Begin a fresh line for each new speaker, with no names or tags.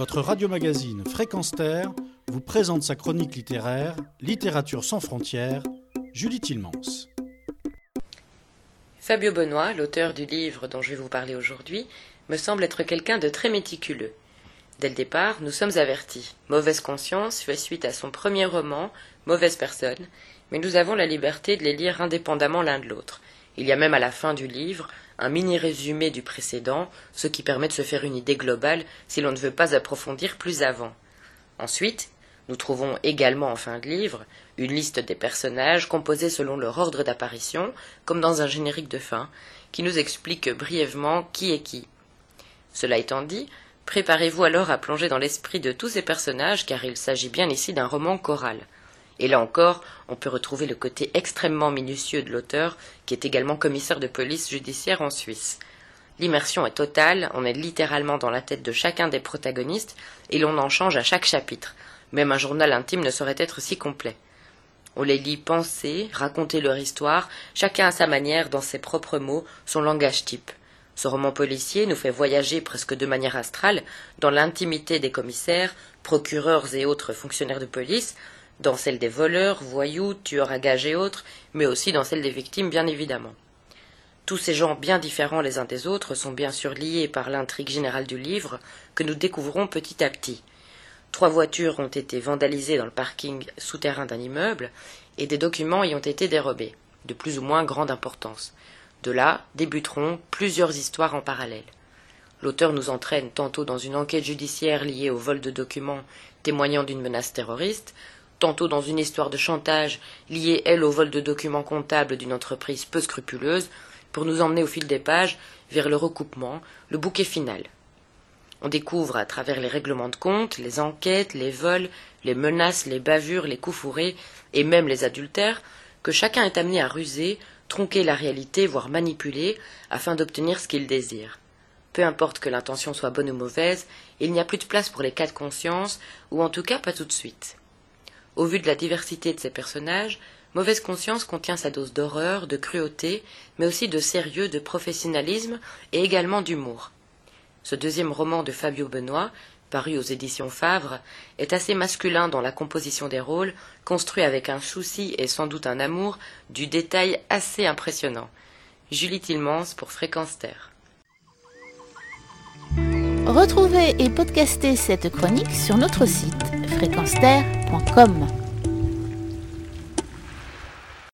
votre radio-magazine Fréquence Terre vous présente sa chronique littéraire Littérature sans frontières, Julie Tilmans.
Fabio Benoît, l'auteur du livre dont je vais vous parler aujourd'hui, me semble être quelqu'un de très méticuleux. Dès le départ, nous sommes avertis. Mauvaise conscience fait suite à son premier roman, Mauvaise personne, mais nous avons la liberté de les lire indépendamment l'un de l'autre. Il y a même à la fin du livre un mini résumé du précédent, ce qui permet de se faire une idée globale si l'on ne veut pas approfondir plus avant. Ensuite, nous trouvons également en fin de livre une liste des personnages composés selon leur ordre d'apparition, comme dans un générique de fin, qui nous explique brièvement qui est qui. Cela étant dit, préparez-vous alors à plonger dans l'esprit de tous ces personnages car il s'agit bien ici d'un roman choral. Et là encore, on peut retrouver le côté extrêmement minutieux de l'auteur, qui est également commissaire de police judiciaire en Suisse. L'immersion est totale, on est littéralement dans la tête de chacun des protagonistes, et l'on en change à chaque chapitre. Même un journal intime ne saurait être si complet. On les lit penser, raconter leur histoire, chacun à sa manière, dans ses propres mots, son langage type. Ce roman policier nous fait voyager presque de manière astrale dans l'intimité des commissaires, procureurs et autres fonctionnaires de police, dans celle des voleurs, voyous, tueurs à gages et autres, mais aussi dans celle des victimes, bien évidemment. Tous ces gens bien différents les uns des autres sont bien sûr liés par l'intrigue générale du livre que nous découvrons petit à petit. Trois voitures ont été vandalisées dans le parking souterrain d'un immeuble et des documents y ont été dérobés, de plus ou moins grande importance. De là débuteront plusieurs histoires en parallèle. L'auteur nous entraîne tantôt dans une enquête judiciaire liée au vol de documents témoignant d'une menace terroriste, tantôt dans une histoire de chantage liée, elle, au vol de documents comptables d'une entreprise peu scrupuleuse, pour nous emmener au fil des pages vers le recoupement, le bouquet final. On découvre à travers les règlements de compte, les enquêtes, les vols, les menaces, les bavures, les coups fourrés, et même les adultères, que chacun est amené à ruser, tronquer la réalité, voire manipuler, afin d'obtenir ce qu'il désire. Peu importe que l'intention soit bonne ou mauvaise, il n'y a plus de place pour les cas de conscience, ou en tout cas pas tout de suite. Au vu de la diversité de ces personnages, Mauvaise Conscience contient sa dose d'horreur, de cruauté, mais aussi de sérieux, de professionnalisme et également d'humour. Ce deuxième roman de Fabio Benoît, paru aux éditions Favre, est assez masculin dans la composition des rôles, construit avec un souci et sans doute un amour du détail assez impressionnant. Julie Tilmans pour Fréquence Terre.
Retrouvez et podcastez cette chronique sur notre site fréquenceterre.com.